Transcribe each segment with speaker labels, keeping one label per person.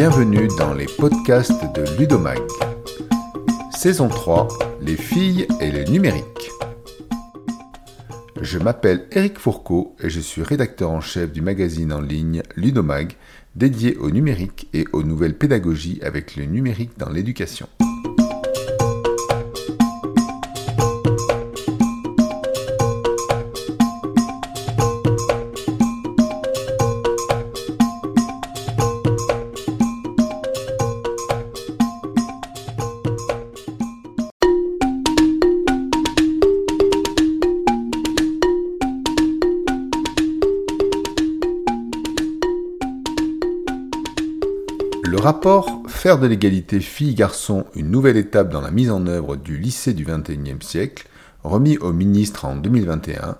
Speaker 1: Bienvenue dans les podcasts de Ludomag. Saison 3, les filles et le numérique. Je m'appelle Eric Fourcault et je suis rédacteur en chef du magazine en ligne Ludomag, dédié au numérique et aux nouvelles pédagogies avec le numérique dans l'éducation. Le rapport Faire de l'égalité filles-garçons une nouvelle étape dans la mise en œuvre du lycée du XXIe siècle, remis au ministre en 2021,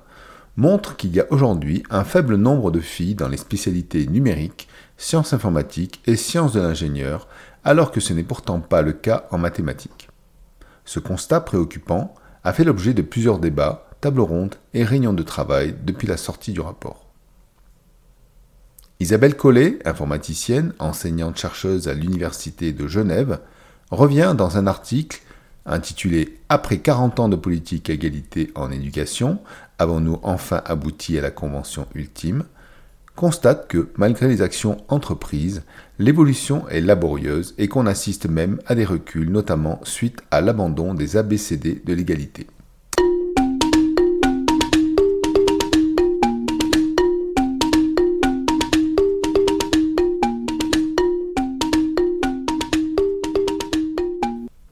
Speaker 1: montre qu'il y a aujourd'hui un faible nombre de filles dans les spécialités numériques, sciences informatiques et sciences de l'ingénieur, alors que ce n'est pourtant pas le cas en mathématiques. Ce constat préoccupant a fait l'objet de plusieurs débats, tables rondes et réunions de travail depuis la sortie du rapport. Isabelle Collet, informaticienne, enseignante-chercheuse à l'Université de Genève, revient dans un article intitulé Après 40 ans de politique égalité en éducation, avons-nous enfin abouti à la convention ultime? constate que, malgré les actions entreprises, l'évolution est laborieuse et qu'on assiste même à des reculs, notamment suite à l'abandon des ABCD de l'égalité.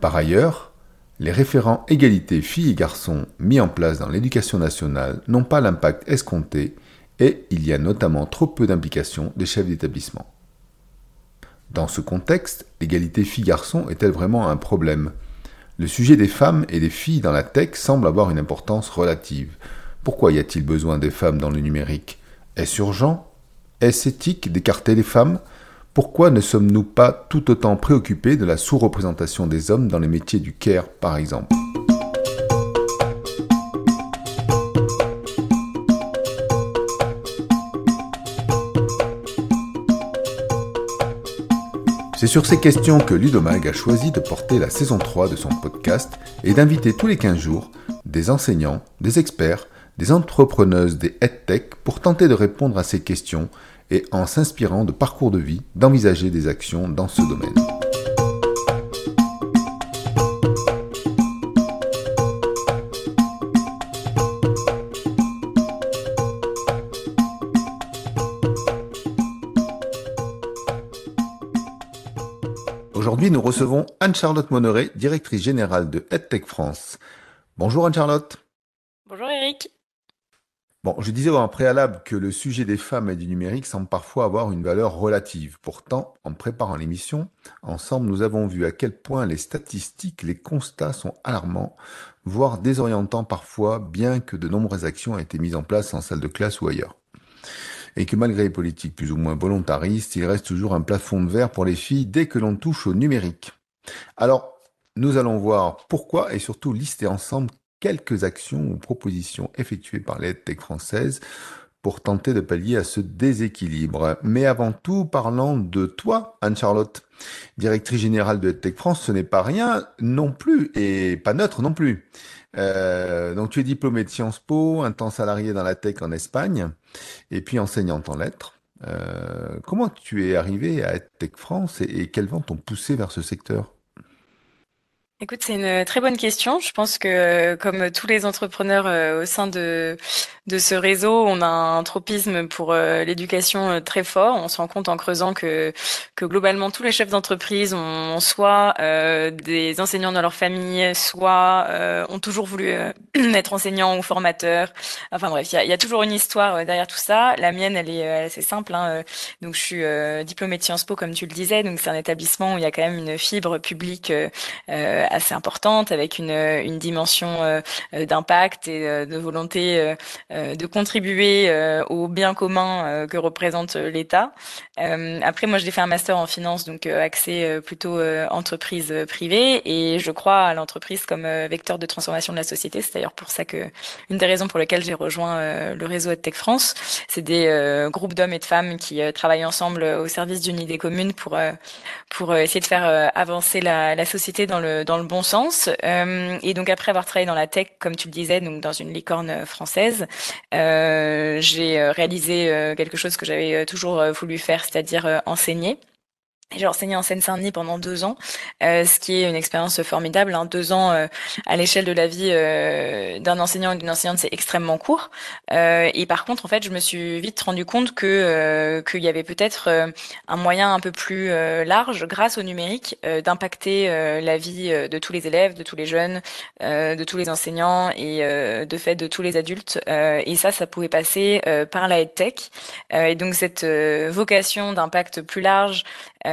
Speaker 1: Par ailleurs, les référents égalité filles et garçons mis en place dans l'éducation nationale n'ont pas l'impact escompté et il y a notamment trop peu d'implication des chefs d'établissement. Dans ce contexte, l'égalité filles-garçons est-elle vraiment un problème? Le sujet des femmes et des filles dans la tech semble avoir une importance relative. Pourquoi y a-t-il besoin des femmes dans le numérique? Est-ce urgent? Est-ce éthique d'écarter les femmes? Pourquoi ne sommes-nous pas tout autant préoccupés de la sous-représentation des hommes dans les métiers du care, par exemple? C'est sur ces questions que Ludomag a choisi de porter la saison 3 de son podcast et d'inviter tous les 15 jours des enseignants, des experts, des entrepreneuses des EdTech pour tenter de répondre à ces questions et en s'inspirant de parcours de vie, d'envisager des actions dans ce domaine. Aujourd'hui, nous recevons Anne-Charlotte Monneret, directrice générale de EdTech France. Bonjour Anne-Charlotte.
Speaker 2: Bonjour Eric.
Speaker 1: Bon, je disais en préalable que le sujet des femmes et du numérique semble parfois avoir une valeur relative. Pourtant, en préparant l'émission, ensemble, nous avons vu à quel point les statistiques, les constats sont alarmants, voire désorientants parfois, bien que de nombreuses actions aient été mises en place en salle de classe ou ailleurs. Et que malgré les politiques plus ou moins volontaristes, il reste toujours un plafond de verre pour les filles dès que l'on touche au numérique. Alors, nous allons voir pourquoi et surtout lister ensemble quelques actions ou propositions effectuées par l'aide tech française pour tenter de pallier à ce déséquilibre. Mais avant tout, parlant de toi, Anne-Charlotte, directrice générale de EdTech France, ce n'est pas rien non plus, et pas neutre non plus. Euh, donc tu es diplômée de Sciences Po, un temps salarié dans la tech en Espagne, et puis enseignante en lettres. Euh, comment tu es arrivée à EdTech France et, et quels vents t'ont poussé vers ce secteur?
Speaker 2: Écoute, c'est une très bonne question. Je pense que comme tous les entrepreneurs euh, au sein de, de ce réseau, on a un tropisme pour euh, l'éducation euh, très fort. On se rend compte en creusant que, que globalement tous les chefs d'entreprise ont soit des enseignants dans leur famille, soit ont toujours voulu être enseignants ou formateurs. Enfin bref, il y a, y a, toujours une histoire derrière tout ça. La mienne, elle est assez simple. Hein. Donc je suis diplômée de Sciences Po, comme tu le disais. Donc c'est un établissement où il y a quand même une fibre publique assez importante avec une, une dimension d'impact et de volonté de contribuer au bien commun que représente l'État. après, moi, j'ai fait un master en finance, donc accès plutôt entreprise privée, et je crois à l'entreprise comme vecteur de transformation de la société. C'est d'ailleurs pour ça que une des raisons pour lesquelles j'ai rejoint le réseau EdTech France, c'est des groupes d'hommes et de femmes qui travaillent ensemble au service d'une idée commune pour pour essayer de faire avancer la, la société dans le dans le bon sens. et donc après avoir travaillé dans la tech, comme tu le disais, donc dans une licorne française, j'ai réalisé quelque chose que j'avais toujours voulu faire, c'est-à-dire enseigner. J'ai enseigné en Seine-Saint-Denis pendant deux ans, euh, ce qui est une expérience formidable. Hein. Deux ans euh, à l'échelle de la vie euh, d'un enseignant et d'une enseignante, c'est extrêmement court. Euh, et par contre, en fait, je me suis vite rendu compte que euh, qu'il y avait peut-être un moyen un peu plus large, grâce au numérique, d'impacter la vie de tous les élèves, de tous les jeunes, de tous les enseignants et de fait de tous les adultes. et ça, ça pouvait passer par la EdTech. et donc cette vocation d'impact plus large.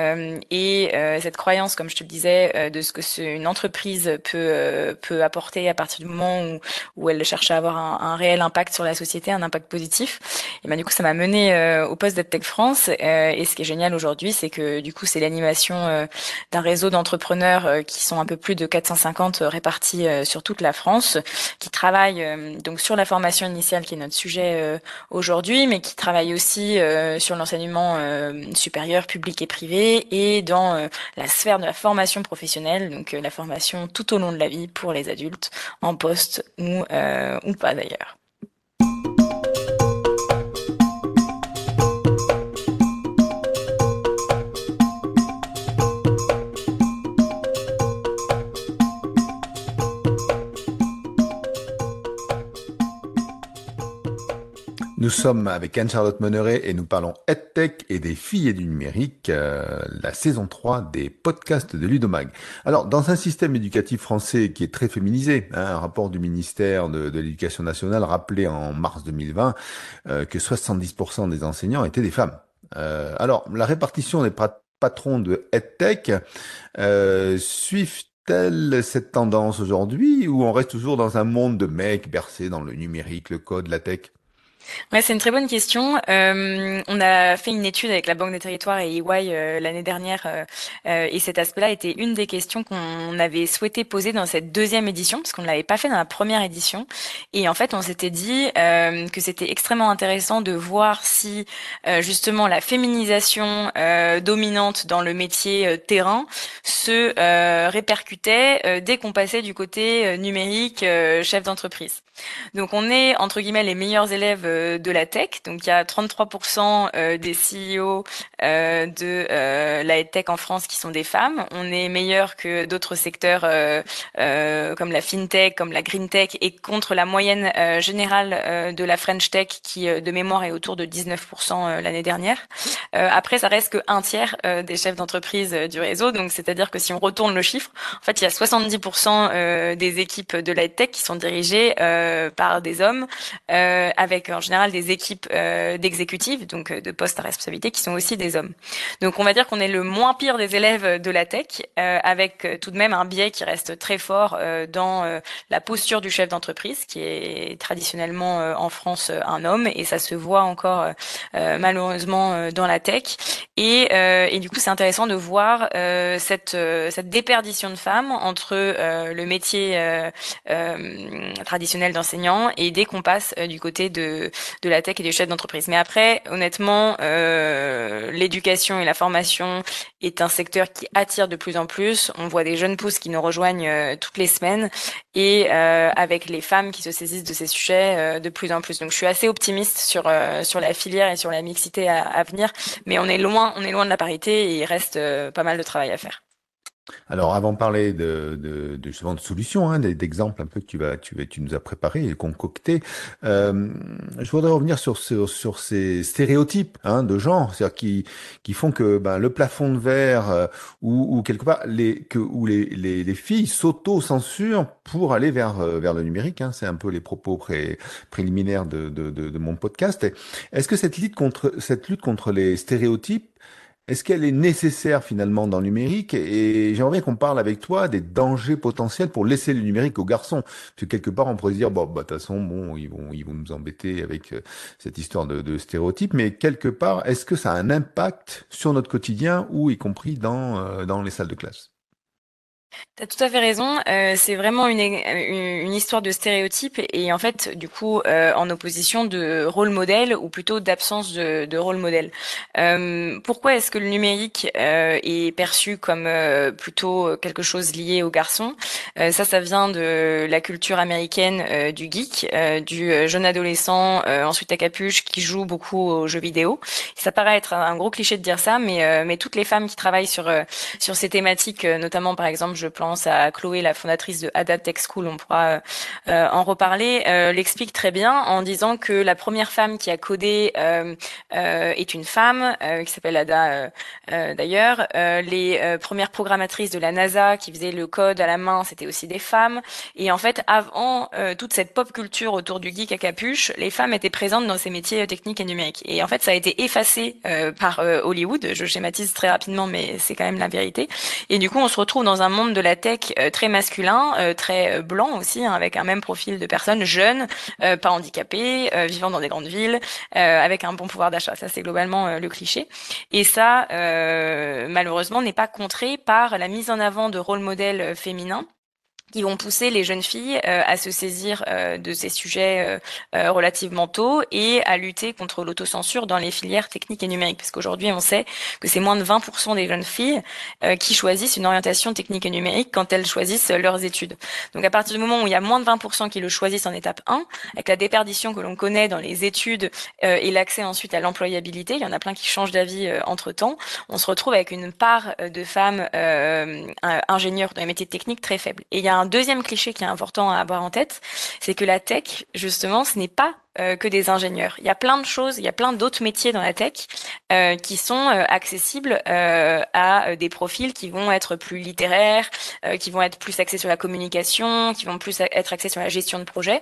Speaker 2: Euh, et euh, cette croyance, comme je te le disais, euh, de ce que une entreprise peut peut apporter à partir du moment où, où elle cherche à avoir un, un, réel impact sur la société, un impact positif. Et ben du coup, ça m'a mené au poste d'EdTech France. et ce qui est génial aujourd'hui, c'est que du coup, c'est l'animation d'un réseau d'entrepreneurs qui sont un peu plus de 450 répartis sur toute la France, qui travaillent donc sur la formation initiale, qui est notre sujet aujourd'hui, mais qui travaillent aussi sur l'enseignement supérieur, public et privé et dans euh, la sphère de la formation professionnelle, donc euh, la formation tout au long de la vie pour les adultes, en poste ou, euh, ou pas d'ailleurs.
Speaker 1: Nous sommes avec Anne-Charlotte Monneret et nous parlons EdTech et des filles et du numérique, euh, la saison 3 des podcasts de Ludomag. Alors, dans un système éducatif français qui est très féminisé, hein, un rapport du ministère de, l'Éducation nationale rappelait en mars 2020 euh, que 70% des enseignants étaient des femmes. Euh, alors, la répartition des patrons de EdTech suivent telle cette tendance aujourd'hui ou on reste toujours dans un monde de mecs bercés dans le numérique, le code, la tech?
Speaker 2: Ouais, c'est une très bonne question. Euh, on a fait une étude avec la Banque des Territoires et EY euh, l'année dernière, euh, euh, et cet aspect-là était une des questions qu'on avait souhaité poser dans cette deuxième édition, parce qu'on ne l'avait pas fait dans la première édition. Et en fait, on s'était dit euh, que c'était extrêmement intéressant de voir si justement la féminisation dominante dans le métier terrain se répercutait dès qu'on passait du côté numérique chef d'entreprise. Donc on est entre guillemets les meilleurs élèves de la tech. Donc il y a 33% euh, des CEO euh, de la tech en France qui sont des femmes. On est meilleur que d'autres secteurs comme la fintech, comme la green tech et contre la moyenne générale de la French tech qui de mémoire est autour de 19% l'année dernière. après ça reste que un tiers des chefs d'entreprise du réseau. Donc c'est-à-dire que si on retourne le chiffre, en fait il y a 70% des équipes de la tech qui sont dirigées par des hommes avec en général des équipes euh, donc euh, de postes à responsabilité, qui sont aussi des hommes. Donc on va dire qu'on est le moins pire des élèves de la tech, euh, avec tout de même un biais qui reste très fort dans la posture du chef d'entreprise, qui est traditionnellement en France un homme, et ça se voit encore malheureusement dans la tech. Et, et du coup, c'est intéressant de voir cette, cette déperdition de femmes entre le métier traditionnel d'enseignant et dès qu'on passe du côté de de, la tech et des chefs d'entreprise. Mais après, honnêtement, euh, l'éducation et la formation est un secteur qui attire de plus en plus. On voit des jeunes pousses qui nous rejoignent euh, toutes les semaines et euh, avec les femmes qui se saisissent de ces sujets de plus en plus. Donc, je suis assez optimiste sur sur la filière et sur la mixité à, à, venir, mais on est loin, on est loin de la parité et il reste pas mal de travail à faire.
Speaker 1: Alors, avant de parler de, de, de justement de solutions, hein, d'exemples un peu que tu vas, tu, tu nous as préparé et concocté, euh, je voudrais revenir sur, sur, ces stéréotypes hein, de genre, c'est-à-dire qui, qui font que ben, le plafond de verre euh, ou, ou quelque part les, que où les, les, les filles s'auto-censurent pour aller vers euh, vers le numérique. Hein, c'est un peu les propos pré, préliminaires de, de, de, de mon podcast. Est-ce que cette lutte contre cette lutte contre les stéréotypes Est-ce qu'elle est nécessaire finalement dans le numérique? Et j'aimerais qu'on parle avec toi des dangers potentiels pour laisser le numérique aux garçons. Parce que quelque part, on pourrait se dire, bon, bah, de toute façon, bon, ils vont, ils vont nous embêter avec euh, cette histoire de, de stéréotypes. Mais quelque part, est-ce que ça a un impact sur notre quotidien ou y compris dans, euh, dans les salles de classe?
Speaker 2: T'as tout à fait raison. Euh, c'est vraiment une, une, histoire de stéréotypes et en fait, du coup, euh, en opposition de rôle modèle ou plutôt d'absence de, de, rôle modèle. Euh, pourquoi est-ce que le numérique euh, est perçu comme euh, plutôt quelque chose lié aux garçons? Ça, ça vient de la culture américaine du geek, du jeune adolescent, ensuite à capuche, qui joue beaucoup aux jeux vidéo. Ça paraît être un gros cliché de dire ça, mais, mais toutes les femmes qui travaillent sur, sur ces thématiques, notamment par exemple, je pense à Chloé, la fondatrice de Ada Tech School, on pourra euh, en reparler, euh, l'explique très bien en disant que la première femme qui a codé euh, est une femme qui s'appelle Ada d'ailleurs. les premières programmatrices de la NASA qui faisaient le code à la main, c'était aussi des femmes. Et en fait, avant toute cette pop culture autour du geek à capuche, les femmes étaient présentes dans ces métiers techniques et numériques. Et en fait, ça a été effacé par Hollywood. Je schématise très rapidement, mais c'est quand même la vérité. Et du coup, on se retrouve dans un monde de la tech euh, très masculin, euh, très euh, blanc aussi, hein, avec un même profil de personnes jeunes, pas handicapées, vivant dans des grandes villes, avec un bon pouvoir d'achat. Ça, c'est globalement le cliché. Et ça, malheureusement, n'est pas contré par la mise en avant de rôles modèles féminins qui vont pousser les jeunes filles euh, à se saisir euh, de ces sujets euh, relativement tôt et à lutter contre l'autocensure dans les filières techniques et numériques. Parce qu'aujourd'hui, on sait que c'est moins de 20% des jeunes filles qui choisissent une orientation technique et numérique quand elles choisissent leurs études. Donc à partir du moment où il y a moins de 20% qui le choisissent en étape 1, avec la déperdition que l'on connaît dans les études et l'accès ensuite à l'employabilité, il y en a plein qui changent d'avis entre-temps, on se retrouve avec une part de femmes ingénieurs dans les métiers techniques très faible. Et il y a deuxième cliché qui est important à avoir en tête, c'est que la tech, justement, ce n'est pas euh, que des ingénieurs. Il y a plein de choses, il y a plein d'autres métiers dans la tech euh, qui sont euh, accessibles euh, à des profils qui vont être plus littéraires, qui vont être plus axés sur la communication, qui vont plus être axés sur la gestion de projet.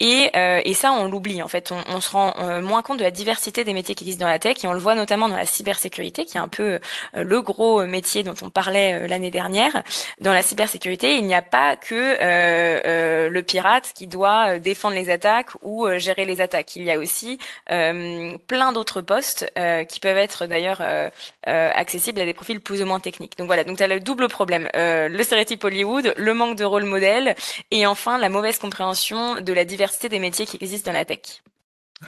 Speaker 2: Et, et ça, on l'oublie en fait. On, on se rend moins compte de la diversité des métiers qui existent dans la tech et on le voit notamment dans la cybersécurité, qui est un peu le gros métier dont on parlait l'année dernière. Dans la cybersécurité, il n'y a pas que le pirate qui doit défendre les attaques ou gérer les Il y a aussi euh, plein d'autres postes euh, qui peuvent être d'ailleurs euh, accessibles à des profils plus ou moins techniques. Donc voilà, donc tu as le double problème, le stéréotype Hollywood, le manque de rôle modèle et enfin la mauvaise compréhension de la diversité des métiers qui existent dans la tech.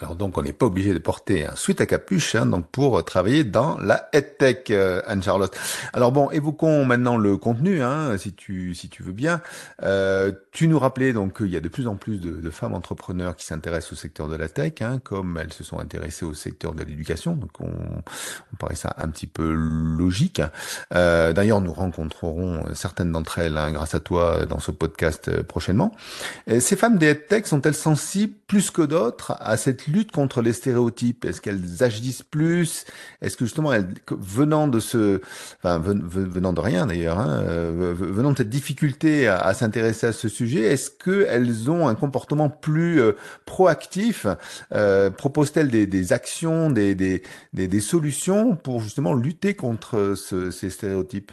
Speaker 1: Alors donc on n'est pas obligé de porter un sweat à capuche hein, donc pour travailler dans la headtech, euh, Anne-Charlotte. Alors bon, évoquons maintenant le contenu, hein, si tu si tu veux bien. Euh, tu nous rappelais donc qu'il y a de plus en plus de, femmes entrepreneurs qui s'intéressent au secteur de la tech, hein, comme elles se sont intéressées au secteur de l'éducation. Donc on, on paraît ça un petit peu logique. Euh, D'ailleurs, nous rencontrerons certaines d'entre elles hein, grâce à toi dans ce podcast euh, prochainement. Ces femmes des headtech sont-elles sensibles plus que d'autres à cette lutte contre les stéréotypes Est-ce qu'elles agissent plus? Est-ce que justement, venant de ce, enfin venant de rien d'ailleurs, hein, euh, venant de cette difficulté à, s'intéresser à ce sujet, est-ce qu'elles ont un comportement plus euh, proactif? Euh, Proposent-elles des, actions, des, solutions pour justement lutter contre ces stéréotypes?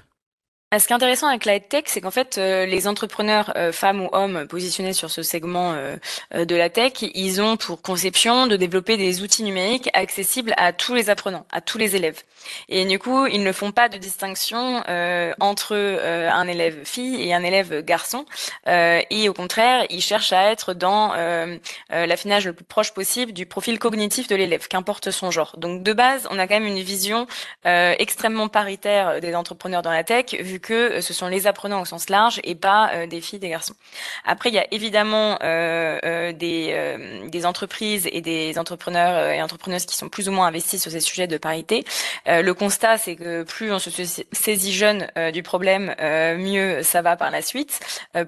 Speaker 2: Ah, ce qui est intéressant avec la tech, c'est qu'en fait, euh, les entrepreneurs, euh, femmes ou hommes, positionnés sur ce segment euh, de la tech, ils ont pour conception de développer des outils numériques accessibles à tous les apprenants, à tous les élèves. Et du coup, ils ne font pas de distinction entre un élève fille et un élève garçon. et au contraire, ils cherchent à être dans l'affinage le plus proche possible du profil cognitif de l'élève, qu'importe son genre. Donc de base, on a quand même une vision extrêmement paritaire des entrepreneurs dans la tech, vu que euh, ce sont les apprenants au sens large et pas euh, des filles, des garçons. Après, il y a évidemment euh, des, des entreprises et des entrepreneurs et entrepreneuses qui sont plus ou moins investis sur ces sujets de parité. le constat, c'est que plus on se saisit jeune du problème, mieux ça va par la suite.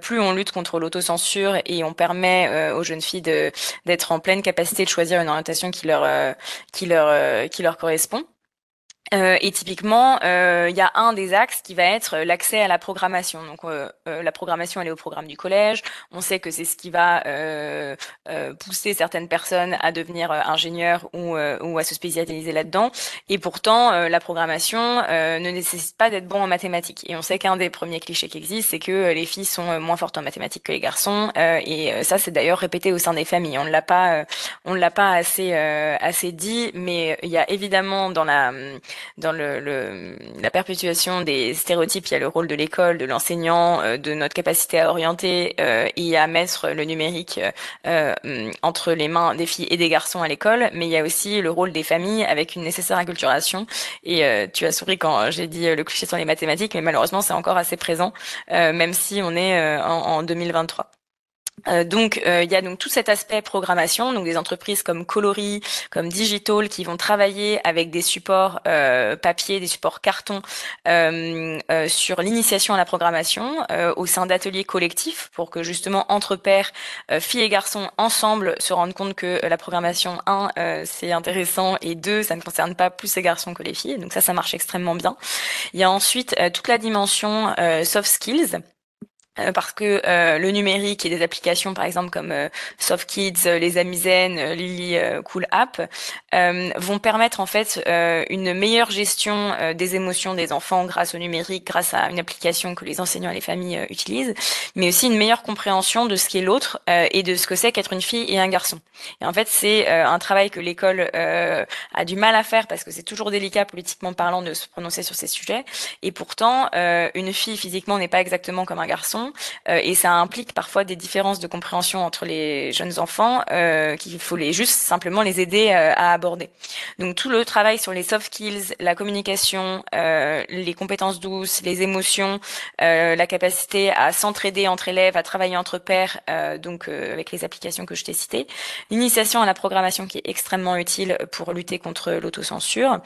Speaker 2: plus on lutte contre l'autocensure et on permet aux jeunes filles d'être en pleine capacité de choisir une orientation qui leur qui leur qui leur correspond. Euh, et typiquement, euh, il y a un des axes qui va être l'accès à la programmation. Donc, euh, la programmation, elle est au programme du collège. On sait que c'est ce qui va pousser certaines personnes à devenir ingénieurs ou, ou à se spécialiser là-dedans. Et pourtant, la programmation ne nécessite pas d'être bon en mathématiques. Et on sait qu'un des premiers clichés qui existent, c'est que les filles sont moins fortes en mathématiques que les garçons. et ça, c'est d'ailleurs répété au sein des familles. On ne l'a pas, on l'a pas assez assez dit, mais il y a évidemment dans la dans le, le, la perpétuation des stéréotypes, il y a le rôle de l'école, de l'enseignant, euh, de notre capacité à orienter euh, et à mettre le numérique euh, entre les mains des filles et des garçons à l'école, mais il y a aussi le rôle des familles avec une nécessaire inculturation. Et tu as souri quand j'ai dit le cliché sur les mathématiques, mais malheureusement c'est encore assez présent, même si on est en, en 2023. Euh, donc euh, il y a donc tout cet aspect programmation, donc des entreprises comme Coloris, comme Digital qui vont travailler avec des supports euh, papier, des supports carton sur l'initiation à la programmation au sein d'ateliers collectifs pour que justement entre pairs, filles et garçons ensemble se rendent compte que la programmation un c'est intéressant et deux ça ne concerne pas plus les garçons que les filles. Donc ça ça marche extrêmement bien. Il y a ensuite toute la dimension soft skills euh, parce que euh, le numérique et des applications par exemple comme euh, Soft Kids, les Amizen, Lily Cool App vont permettre en fait une meilleure gestion des émotions des enfants grâce au numérique, grâce à une application que les enseignants et les familles utilisent, mais aussi une meilleure compréhension de ce qu'est l'autre et de ce que c'est qu'être une fille et un garçon. Et en fait, c'est un travail que l'école a du mal à faire parce que c'est toujours délicat politiquement parlant de se prononcer sur ces sujets. Et pourtant, une fille physiquement n'est pas exactement comme un garçon euh, et ça implique parfois des différences de compréhension entre les jeunes enfants euh, qu'il faut les juste simplement les aider euh, à aborder. Donc tout le travail sur les soft skills, la communication, les compétences douces, les émotions, la capacité à s'entraider entre élèves, à travailler entre pairs, donc avec les applications que je t'ai citées, l'initiation à la programmation qui est extrêmement utile pour lutter contre l'autocensure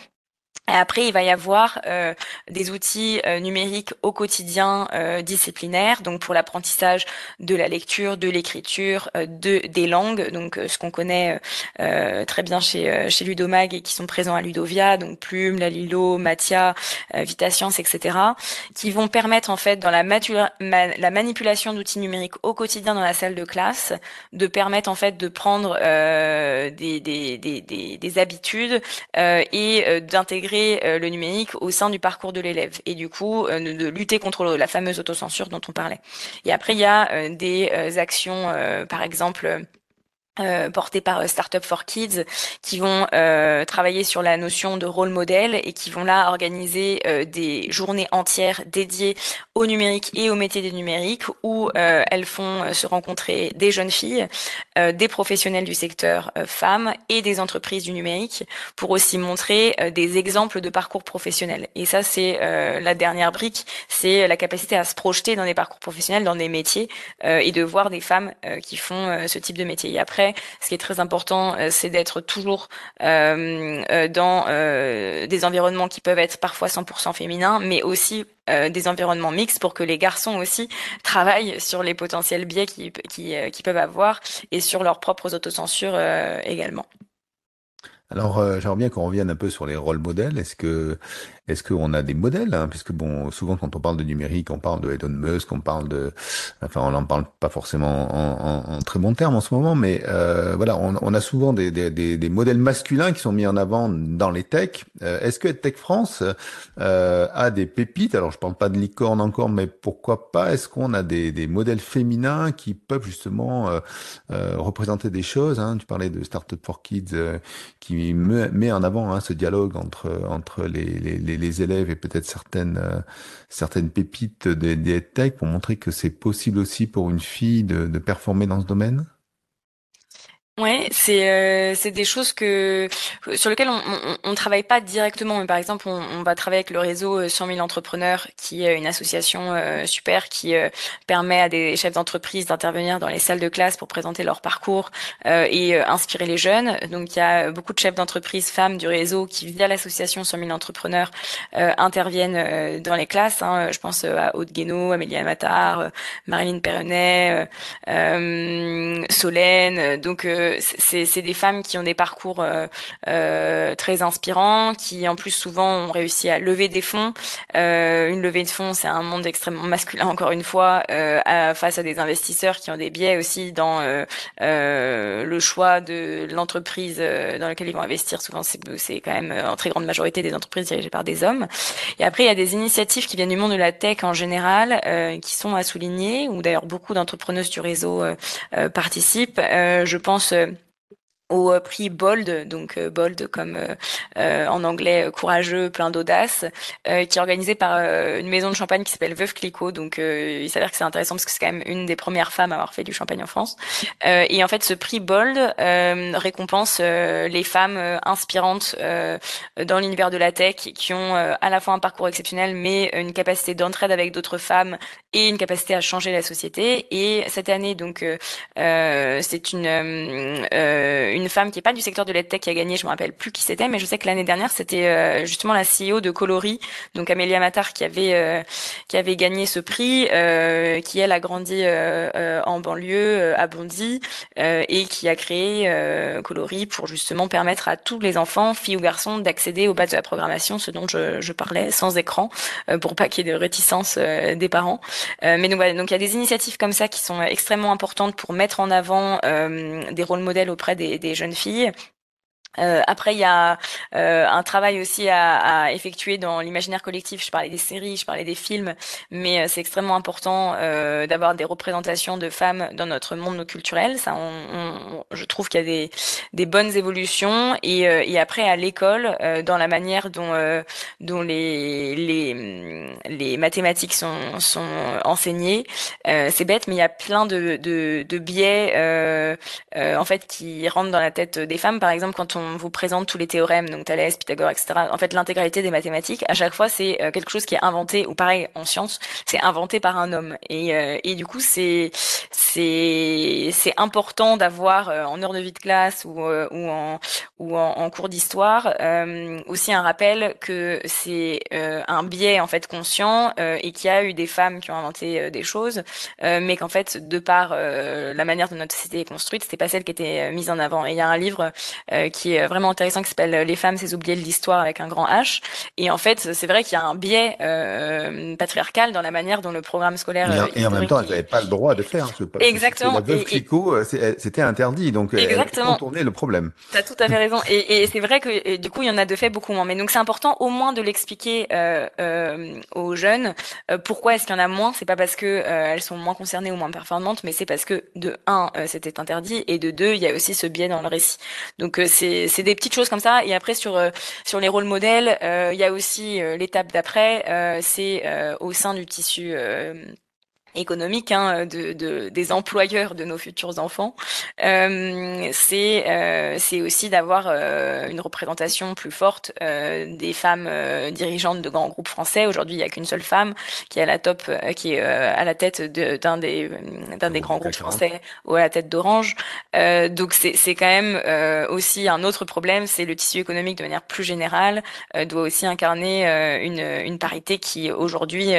Speaker 2: et après, il va y avoir euh, des outils euh, numériques au quotidien euh, disciplinaires, donc pour l'apprentissage de la lecture, de l'écriture, de des langues, donc ce qu'on connaît très bien chez chez Ludomag et qui sont présents à Ludovia, donc Plume, Lalilo, Mathia, Vitascience, etc., qui vont permettre en fait dans la, la manipulation d'outils numériques au quotidien dans la salle de classe, de permettre en fait de prendre des, des, des, des, des habitudes et d'intégrer euh, le numérique au sein du parcours de l'élève et du coup euh, de lutter contre la fameuse autocensure dont on parlait. Et après il y a euh, des actions, par exemple euh, portés par euh, Startup for Kids qui vont euh, travailler sur la notion de rôle modèle et qui vont là organiser euh, des journées entières dédiées au numérique et au métier du numérique où elles font se rencontrer des jeunes filles, des professionnels du secteur femmes et des entreprises du numérique pour aussi montrer des exemples de parcours professionnels. Et ça c'est la dernière brique, c'est la capacité à se projeter dans des parcours professionnels, dans des métiers et de voir des femmes qui font ce type de métier. Et après ce qui est très important, euh, c'est d'être toujours euh, euh, dans des environnements qui peuvent être parfois 100% féminins, mais aussi des environnements mixtes pour que les garçons aussi travaillent sur les potentiels biais qu'ils qui, qui peuvent avoir et sur leurs propres autocensures également.
Speaker 1: Alors, j'aimerais bien qu'on revienne un peu sur les rôles modèles. Est-ce que est-ce qu'on a des modèles hein, Puisque bon, souvent quand on parle de numérique, on parle de Elon Musk, on parle de, enfin, on n'en parle pas forcément en, très bon terme en ce moment, mais euh, voilà, on, on, a souvent des, des, des, des, modèles masculins qui sont mis en avant dans les techs. Euh, Est-ce que Tech France euh, a des pépites? Alors, je parle pas de licorne encore, mais pourquoi pas? Est-ce qu'on a des, des modèles féminins qui peuvent justement euh, euh, représenter des choses hein? Tu parlais de Startup for Kids qui met en avant hein, ce dialogue entre entre les, les les, élèves et peut-être certaines euh, certaines pépites des, des tech pour montrer que c'est possible aussi pour une fille de, de performer dans ce domaine?
Speaker 2: Ouais, c'est euh, c'est des choses que sur lesquelles on, on, on, travaille pas directement. Mais par exemple, on, on, va travailler avec le réseau 100 euh, 000 entrepreneurs, qui est une association euh, super qui euh, permet à des chefs d'entreprise d'intervenir dans les salles de classe pour présenter leur parcours et inspirer les jeunes. Donc il y a beaucoup de chefs d'entreprise femmes du réseau qui via l'association 100 000 entrepreneurs interviennent dans les classes. Hein. Je pense à Aude Guénaud, Amélie Amatar, Marilyn Perronnet, Solène. Donc c'est des femmes qui ont des parcours très inspirants, qui en plus souvent ont réussi à lever des fonds. une levée de fonds, c'est un monde extrêmement masculin encore une fois, face à des investisseurs qui ont des biais aussi dans le choix de l'entreprise dans laquelle ils vont investir. Souvent, c'est quand même en très grande majorité des entreprises dirigées par des hommes. Et après, il y a des initiatives qui viennent du monde de la tech en général, euh, qui sont à souligner, ou d'ailleurs beaucoup d'entrepreneuses du réseau euh, euh, participent. je pense au euh, prix Bold, donc euh, Bold comme euh, en anglais courageux, plein d'audace, qui est organisé par une maison de champagne qui s'appelle Veuve Clicquot. Donc il s'avère que c'est intéressant parce que c'est quand même une des premières femmes à avoir fait du champagne en France. et en fait, ce prix Bold récompense les femmes inspirantes dans l'univers de la tech qui ont à la fois un parcours exceptionnel mais une capacité d'entraide avec d'autres femmes et une capacité à changer la société. Et cette année, donc, c'est une une femme qui est pas du secteur de l'EdTech qui a gagné, je me rappelle plus qui c'était, mais je sais que l'année dernière c'était euh, justement la CEO de Coloris, donc Amélia Matar qui avait euh, qui avait gagné ce prix, euh, qui elle a grandi en banlieue à Bondy et qui a créé Coloris pour justement permettre à tous les enfants, filles ou garçons, d'accéder aux bases de la programmation, ce dont je, je parlais, sans écran, pour pas qu'il y ait de réticence des parents. Mais donc voilà, donc il y a des initiatives comme ça qui sont extrêmement importantes pour mettre en avant des rôles modèles auprès des jeunes filles euh, après, il y a euh, un travail aussi à, à effectuer dans l'imaginaire collectif. Je parlais des séries, je parlais des films, mais euh, c'est extrêmement important euh, d'avoir des représentations de femmes dans notre monde culturel. Ça, on, on, je trouve qu'il y a des, des bonnes évolutions. Et, euh, et après, à l'école, dans la manière dont, dont les, les, les mathématiques sont, sont enseignées, c'est bête, mais il y a plein de, de, de biais en fait qui rentrent dans la tête des femmes. Par exemple, quand on vous présente tous les théorèmes, donc Thalès, Pythagore, etc. En fait, l'intégralité des mathématiques, à chaque fois, c'est euh, quelque chose qui est inventé, ou pareil en sciences, c'est inventé par un homme. Et, euh, et du coup, c'est c'est c'est important d'avoir euh, en heure de vie de classe ou ou en ou en, cours d'histoire aussi un rappel que c'est un biais en fait conscient et qu'il y a eu des femmes qui ont inventé des choses, mais qu'en fait, de par la manière dont notre société est construite, c'était pas celle qui était mise en avant. Et il y a un livre qui est vraiment intéressant qui s'appelle Les femmes, c'est oublier de l'histoire avec un grand H. Et en fait, c'est vrai qu'il y a un biais euh, patriarcal dans la manière dont le programme scolaire.
Speaker 1: Et, en, même temps, elles n'avaient pas le droit de faire. Ce,
Speaker 2: Exactement.
Speaker 1: La veuve Clicquot, euh, c'était interdit, donc euh, Exactement. elles contournaient le problème.
Speaker 2: T'as tout à fait raison. Et, et c'est vrai que du coup, il y en a de fait beaucoup moins. Mais donc c'est important au moins de l'expliquer euh, euh, aux jeunes. pourquoi est-ce qu'il y en a moins C'est pas parce que elles sont moins concernées ou moins performantes, mais c'est parce que de un, c'était interdit, et de deux, il y a aussi ce biais dans le récit. Donc c'est c'est des petites choses comme ça. Et après sur euh, sur les rôles modèles, euh, il y a aussi euh, l'étape d'après, c'est au sein du tissu économique hein, de, de, des employeurs de nos futurs enfants, euh, c'est euh, c'est aussi d'avoir euh, une représentation plus forte euh, des femmes euh, dirigeantes de grands groupes français. Aujourd'hui, il y a qu'une seule femme qui est à la top, euh, qui est à la tête d'un des d'un des grands groupes français ou à la tête d'Orange. donc c'est c'est quand même aussi un autre problème, c'est le tissu économique de manière plus générale doit aussi incarner une une parité qui aujourd'hui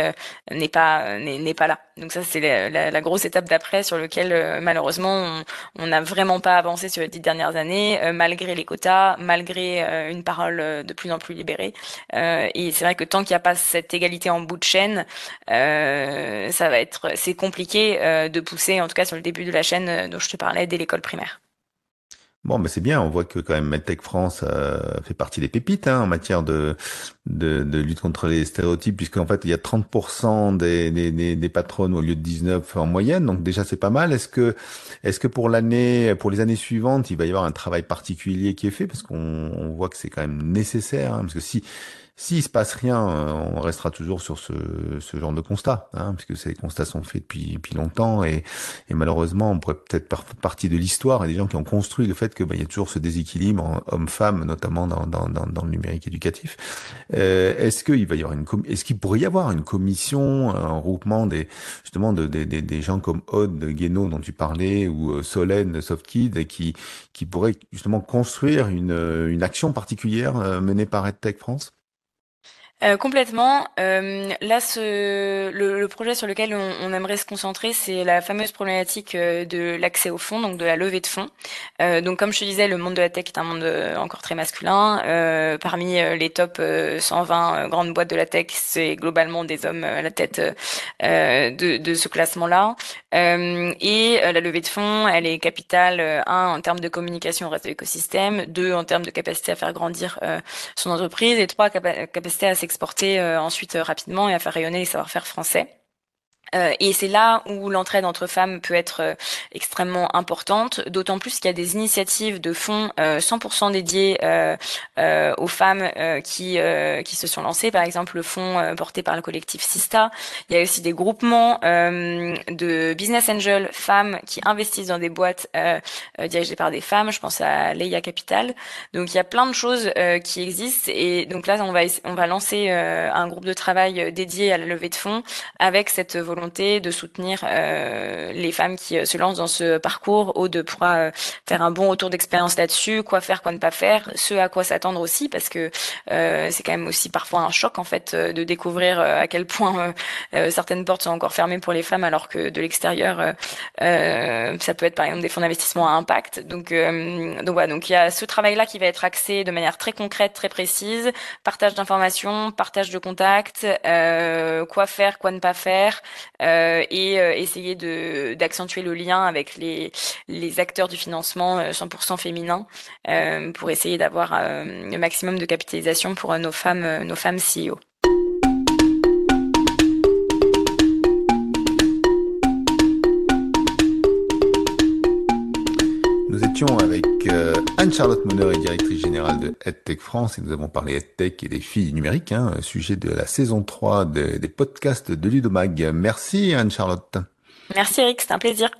Speaker 2: n'est pas n'est pas là. Donc ça, c'est la, grosse étape d'après sur lequel euh, malheureusement on n'a vraiment pas avancé sur les dix dernières années, euh, malgré les quotas, malgré euh, une parole de plus en plus libérée. et c'est vrai que tant qu'il n'y a pas cette égalité en bout de chaîne, ça va être, c'est compliqué de pousser, en tout cas sur le début de la chaîne dont je te parlais, dès l'école primaire.
Speaker 1: Bon, mais c'est bien. On voit que quand même MedTech France euh, fait partie des pépites hein, en matière de, de, de, lutte contre les stéréotypes, puisqu'en fait il y a 30% des, des, des, patronnes au lieu de 19 en moyenne. Donc déjà c'est pas mal. Est-ce que est-ce que pour l'année, pour les années suivantes, il va y avoir un travail particulier qui est fait? Parce qu'on on voit que c'est quand même nécessaire. Hein, parce que si s'il se passe rien, euh, on restera toujours sur ce, ce genre de constat, hein, puisque ces constats sont faits depuis, depuis longtemps et, et malheureusement, on pourrait peut-être faire partie de l'histoire et des gens qui ont construit le fait que bah, il y a toujours ce déséquilibre homme-femme, notamment dans, dans, dans, le numérique éducatif. Euh, est-ce qu'il va y avoir une est-ce qu'il pourrait y avoir une commission, un regroupement des justement de, des, gens comme Aude Guénaud dont tu parlais ou euh, Solène SoftKid qui qui pourrait justement construire une, une action particulière menée par EdTech France?
Speaker 2: Euh, complètement. Euh, là, ce, le, projet sur lequel on, aimerait se concentrer, c'est la fameuse problématique euh, de l'accès aux fonds, donc de la levée de fonds. Donc, comme je te disais, le monde de la tech est un monde encore très masculin. Parmi les top 120 grandes boîtes de la tech, c'est globalement des hommes à la tête de, de, ce classement-là. Et la levée de fonds, elle est capitale, un, en termes de communication au reste de l'écosystème, deux, en termes de capacité à faire grandir son entreprise, et trois, capacité à exporter euh, ensuite euh, rapidement et à faire rayonner les savoir-faire français. Euh, et c'est là où l'entraide entre femmes peut être euh, extrêmement importante, d'autant plus qu'il y a des initiatives de fonds euh, 100% dédiés euh, aux femmes qui qui se sont lancées. Par exemple, le fonds porté par le collectif Sista. Il y a aussi des groupements de business angels femmes qui investissent dans des boîtes dirigées par des femmes. Je pense à Leia Capital. Donc il y a plein de choses qui existent. Et donc là, on va on va lancer un groupe de travail dédié à la levée de fonds avec cette volonté de soutenir euh, les femmes qui euh, se lancent dans ce parcours, ou de pouvoir euh, faire un bon retour d'expérience là-dessus, quoi faire, quoi ne pas faire, ce à quoi s'attendre aussi, parce que c'est quand même aussi parfois un choc en fait de découvrir à quel point certaines portes sont encore fermées pour les femmes, alors que de l'extérieur, ça peut être par exemple des fonds d'investissement à impact. Donc, donc voilà, donc il y a ce travail-là qui va être axé de manière très concrète, très précise, partage d'informations, partage de contacts, quoi faire, quoi ne pas faire, euh, et euh, essayer de d'accentuer le lien avec les les acteurs du financement 100% euh, féminins pour essayer d'avoir le maximum de capitalisation pour nos femmes nos femmes CEO.
Speaker 1: Nous étions avec euh, Anne-Charlotte Monner, directrice générale de EdTech France, et nous avons parlé EdTech et des filles numériques, hein, sujet de la saison 3 des podcasts de Ludomag. Merci Anne-Charlotte.
Speaker 2: Merci Eric, c'est un plaisir.